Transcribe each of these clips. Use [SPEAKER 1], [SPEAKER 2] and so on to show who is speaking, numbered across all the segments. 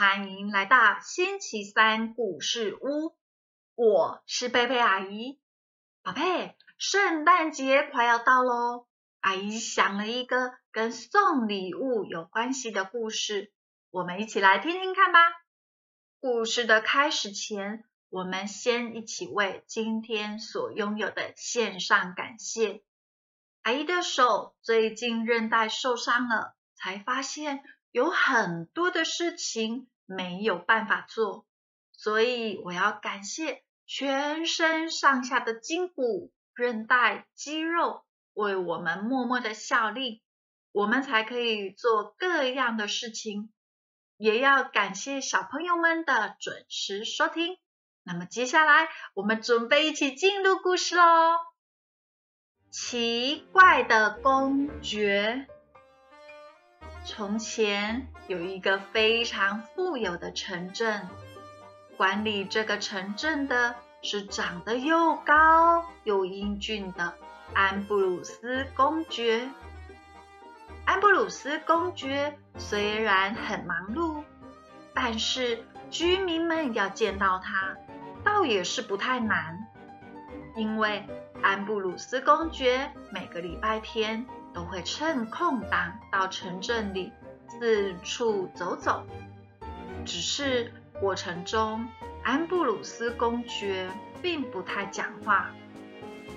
[SPEAKER 1] 欢迎来到星期三故事屋，我是贝贝阿姨。宝贝，圣诞节快要到喽，阿姨想了一个跟送礼物有关系的故事，我们一起来听听看吧。故事的开始前，我们先一起为今天所拥有的献上感谢。阿姨的手最近韧带受伤了，才发现有很多的事情。没有办法做，所以我要感谢全身上下的筋骨、韧带、肌肉为我们默默的效力，我们才可以做各样的事情。也要感谢小朋友们的准时收听。那么接下来我们准备一起进入故事喽。奇怪的公爵。从前有一个非常富有的城镇，管理这个城镇的是长得又高又英俊的安布鲁斯公爵。安布鲁斯公爵虽然很忙碌，但是居民们要见到他，倒也是不太难，因为安布鲁斯公爵每个礼拜天。都会趁空档到城镇里四处走走，只是过程中安布鲁斯公爵并不太讲话，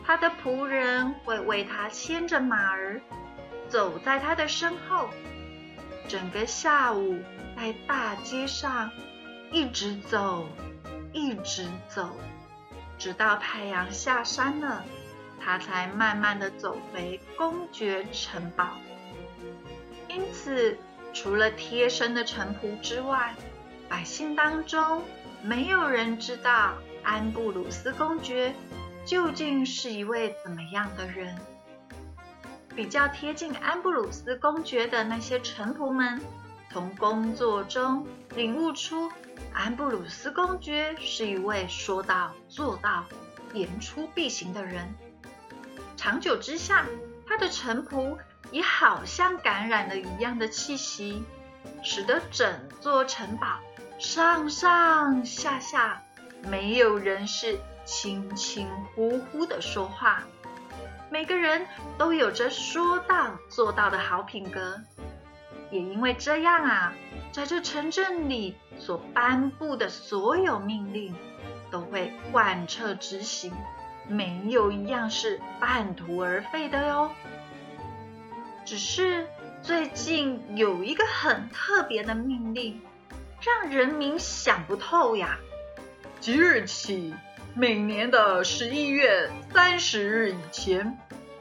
[SPEAKER 1] 他的仆人会为他牵着马儿，走在他的身后，整个下午在大街上一直走，一直走，直到太阳下山了。他才慢慢的走回公爵城堡，因此除了贴身的臣仆之外，百姓当中没有人知道安布鲁斯公爵究竟是一位怎么样的人。比较贴近安布鲁斯公爵的那些臣仆们，从工作中领悟出安布鲁斯公爵是一位说到做到、言出必行的人。长久之下，他的臣仆也好像感染了一样的气息，使得整座城堡上上下下没有人是轻轻呼呼的说话，每个人都有着说到做到的好品格。也因为这样啊，在这城镇里所颁布的所有命令都会贯彻执行。没有一样是半途而废的哟。只是最近有一个很特别的命令，让人民想不透呀。
[SPEAKER 2] 即日起，每年的十一月三十日以前，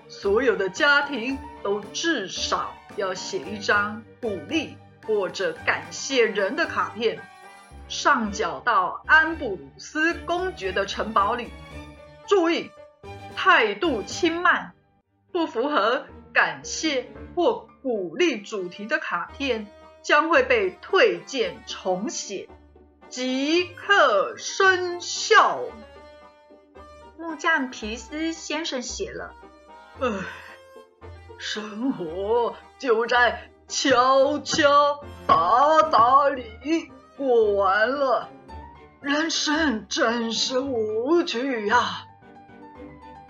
[SPEAKER 2] 所有的家庭都至少要写一张鼓励或者感谢人的卡片，上缴到安布鲁斯公爵的城堡里。注意，态度轻慢、不符合感谢或鼓励主题的卡片将会被退件重写，即刻生效。
[SPEAKER 1] 木匠皮斯先生写了：“
[SPEAKER 3] 唉，生活就在敲敲打打里过完了，人生真是无趣呀。”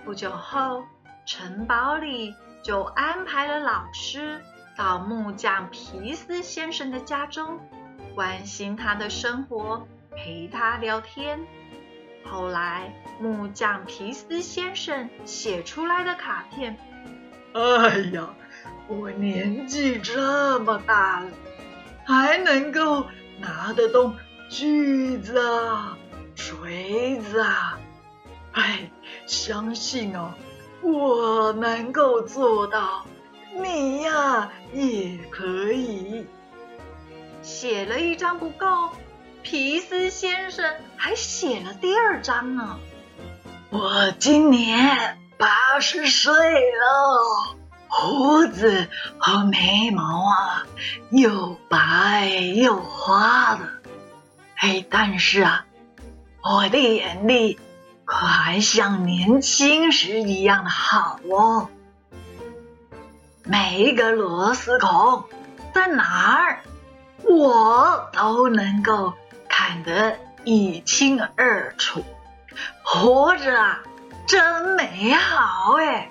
[SPEAKER 1] 不久后，城堡里就安排了老师到木匠皮斯先生的家中，关心他的生活，陪他聊天。后来，木匠皮斯先生写出来的卡片：“
[SPEAKER 3] 哎呀，我年纪这么大了，还能够拿得动锯子啊，锤子啊。”哎，相信哦，我能够做到，你呀也可以。
[SPEAKER 1] 写了一张不够，皮斯先生还写了第二张呢。
[SPEAKER 3] 我今年八十岁了，胡子和眉毛啊又白又花的，哎，但是啊，我的眼力。还像年轻时一样的好哦！每一个螺丝孔在哪儿，我都能够看得一清二楚。活着啊，真美好哎！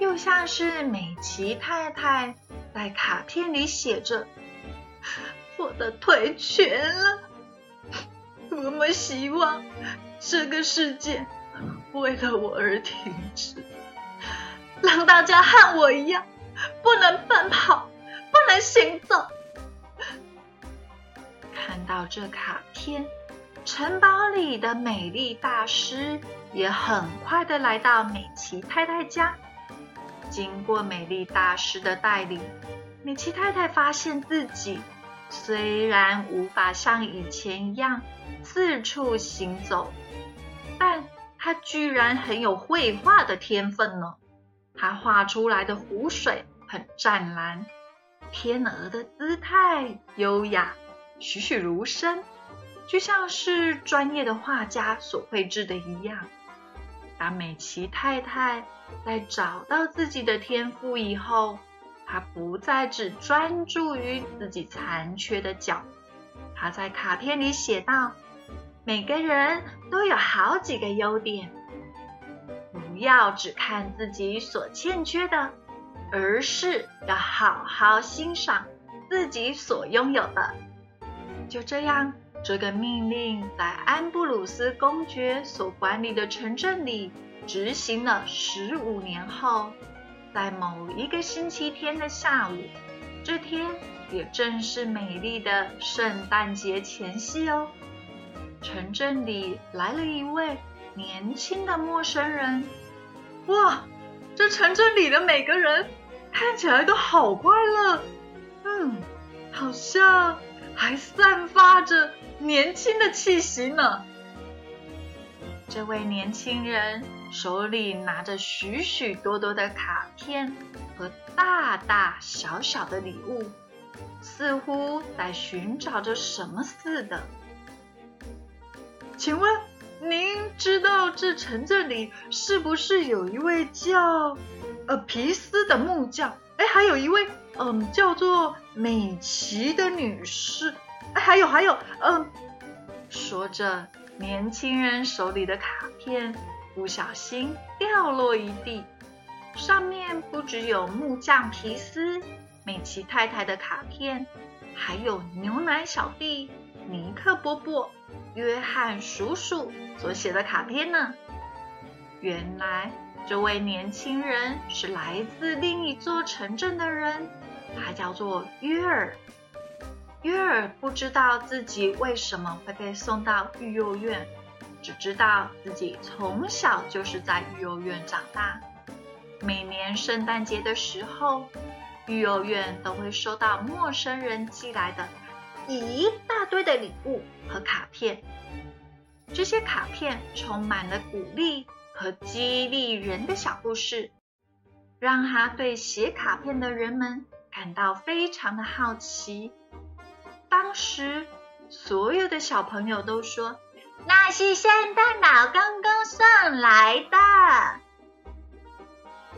[SPEAKER 1] 又像是美琪太太在卡片里写着：“我的腿瘸了，多么希望这个世界为了我而停止，让大家和我一样，不能奔跑，不能行走。”看到这卡片。城堡里的美丽大师也很快的来到美琪太太家。经过美丽大师的带领，美琪太太发现自己虽然无法像以前一样四处行走，但他居然很有绘画的天分呢。他画出来的湖水很湛蓝，天鹅的姿态优雅，栩栩如生。就像是专业的画家所绘制的一样。当美琪太太在找到自己的天赋以后，他不再只专注于自己残缺的脚。他在卡片里写道：“每个人都有好几个优点，不要只看自己所欠缺的，而是要好好欣赏自己所拥有的。”就这样。这个命令在安布鲁斯公爵所管理的城镇里执行了十五年后，在某一个星期天的下午，这天也正是美丽的圣诞节前夕哦。城镇里来了一位年轻的陌生人。
[SPEAKER 2] 哇，这城镇里的每个人看起来都好快乐，嗯，好像还散发着。年轻的气息呢？
[SPEAKER 1] 这位年轻人手里拿着许许多多的卡片和大大小小的礼物，似乎在寻找着什么似的。
[SPEAKER 2] 请问您知道这城镇里是不是有一位叫呃皮斯的木匠？哎，还有一位嗯叫做美琪的女士。哎，还有还有，嗯，
[SPEAKER 1] 说着，年轻人手里的卡片不小心掉落一地，上面不只有木匠皮斯、美琪太太的卡片，还有牛奶小弟、尼克伯伯、约翰叔叔所写的卡片呢。原来，这位年轻人是来自另一座城镇的人，他叫做约尔。约尔不知道自己为什么会被送到育幼院，只知道自己从小就是在育幼院长大。每年圣诞节的时候，育幼院都会收到陌生人寄来的一大堆的礼物和卡片。这些卡片充满了鼓励和激励人的小故事，让他对写卡片的人们感到非常的好奇。当时，所有的小朋友都说：“那是圣诞老公公送来的。”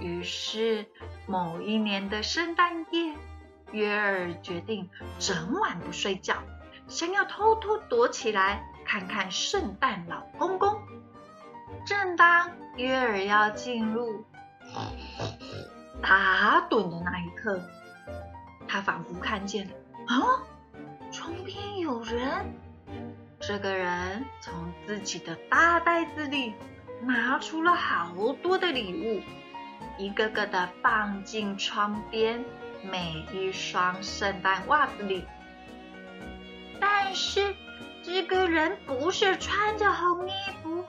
[SPEAKER 1] 于是，某一年的圣诞夜，约尔决定整晚不睡觉，想要偷偷躲起来看看圣诞老公公。正当约尔要进入打盹的那一刻，他仿佛看见了啊！窗边有人，这个人从自己的大袋子里拿出了好多的礼物，一个个的放进窗边每一双圣诞袜子里。但是这个人不是穿着红衣服，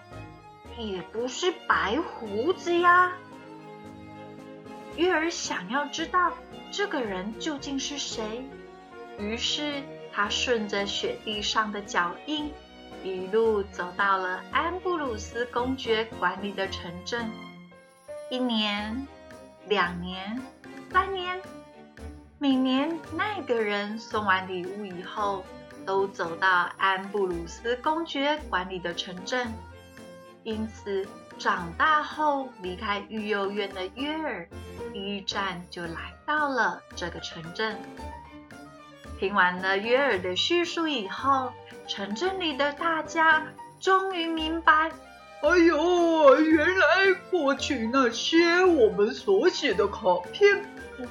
[SPEAKER 1] 也不是白胡子呀。月儿想要知道这个人究竟是谁，于是。他顺着雪地上的脚印，一路走到了安布鲁斯公爵管理的城镇。一年、两年、三年，每年那个人送完礼物以后，都走到安布鲁斯公爵管理的城镇。因此，长大后离开育幼院的约尔，第一站就来到了这个城镇。听完了约尔的叙述以后，城镇里的大家终于明白。
[SPEAKER 3] 哎呦，原来过去那些我们所写的卡片，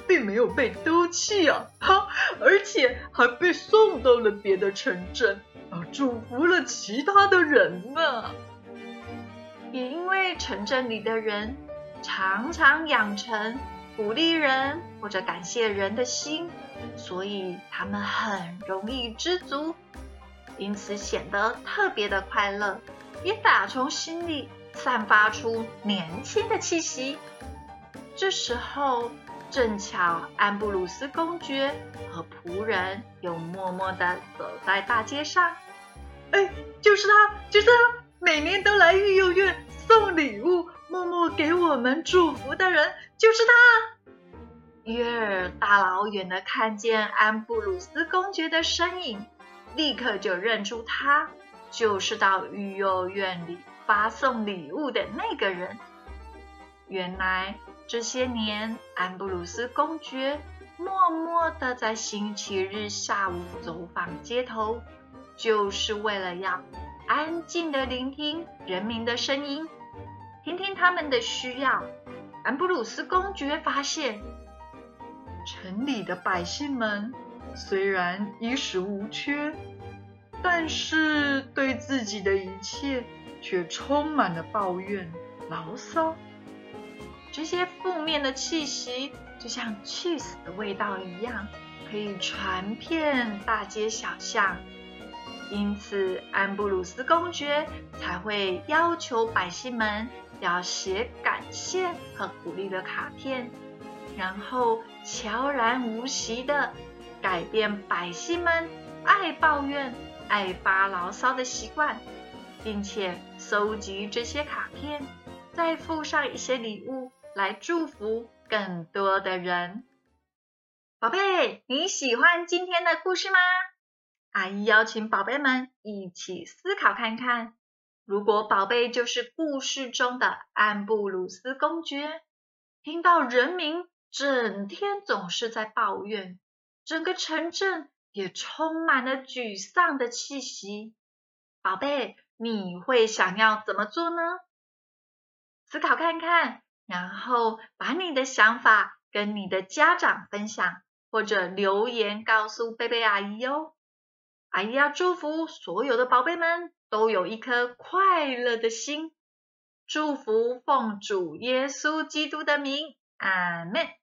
[SPEAKER 3] 并没有被丢弃啊！哈，而且还被送到了别的城镇，啊，祝福了其他的人呢。
[SPEAKER 1] 也因为城镇里的人常常养成鼓励人或者感谢人的心，所以他们很容易知足，因此显得特别的快乐。也打从心里散发出年轻的气息。这时候，正巧安布鲁斯公爵和仆人又默默地走在大街上。
[SPEAKER 3] 哎，就是他，就是他，每年都来育幼院送礼物、默默给我们祝福的人，就是他。
[SPEAKER 1] 约尔大老远的看见安布鲁斯公爵的身影，立刻就认出他。就是到育幼院里发送礼物的那个人。原来这些年，安布鲁斯公爵默默的在星期日下午走访街头，就是为了要安静的聆听人民的声音，听听他们的需要。安布鲁斯公爵发现，
[SPEAKER 3] 城里的百姓们虽然衣食无缺。但是对自己的一切却充满了抱怨、牢骚，
[SPEAKER 1] 这些负面的气息就像去死的味道一样，可以传遍大街小巷。因此，安布鲁斯公爵才会要求百姓们要写感谢和鼓励的卡片，然后悄然无息的改变百姓们爱抱怨。爱发牢骚的习惯，并且搜集这些卡片，再附上一些礼物来祝福更多的人。宝贝，你喜欢今天的故事吗？阿姨邀请宝贝们一起思考看看：如果宝贝就是故事中的安布鲁斯公爵，听到人民整天总是在抱怨，整个城镇。也充满了沮丧的气息，宝贝，你会想要怎么做呢？思考看看，然后把你的想法跟你的家长分享，或者留言告诉贝贝阿姨哦。阿姨要祝福所有的宝贝们都有一颗快乐的心，祝福奉主耶稣基督的名，阿门。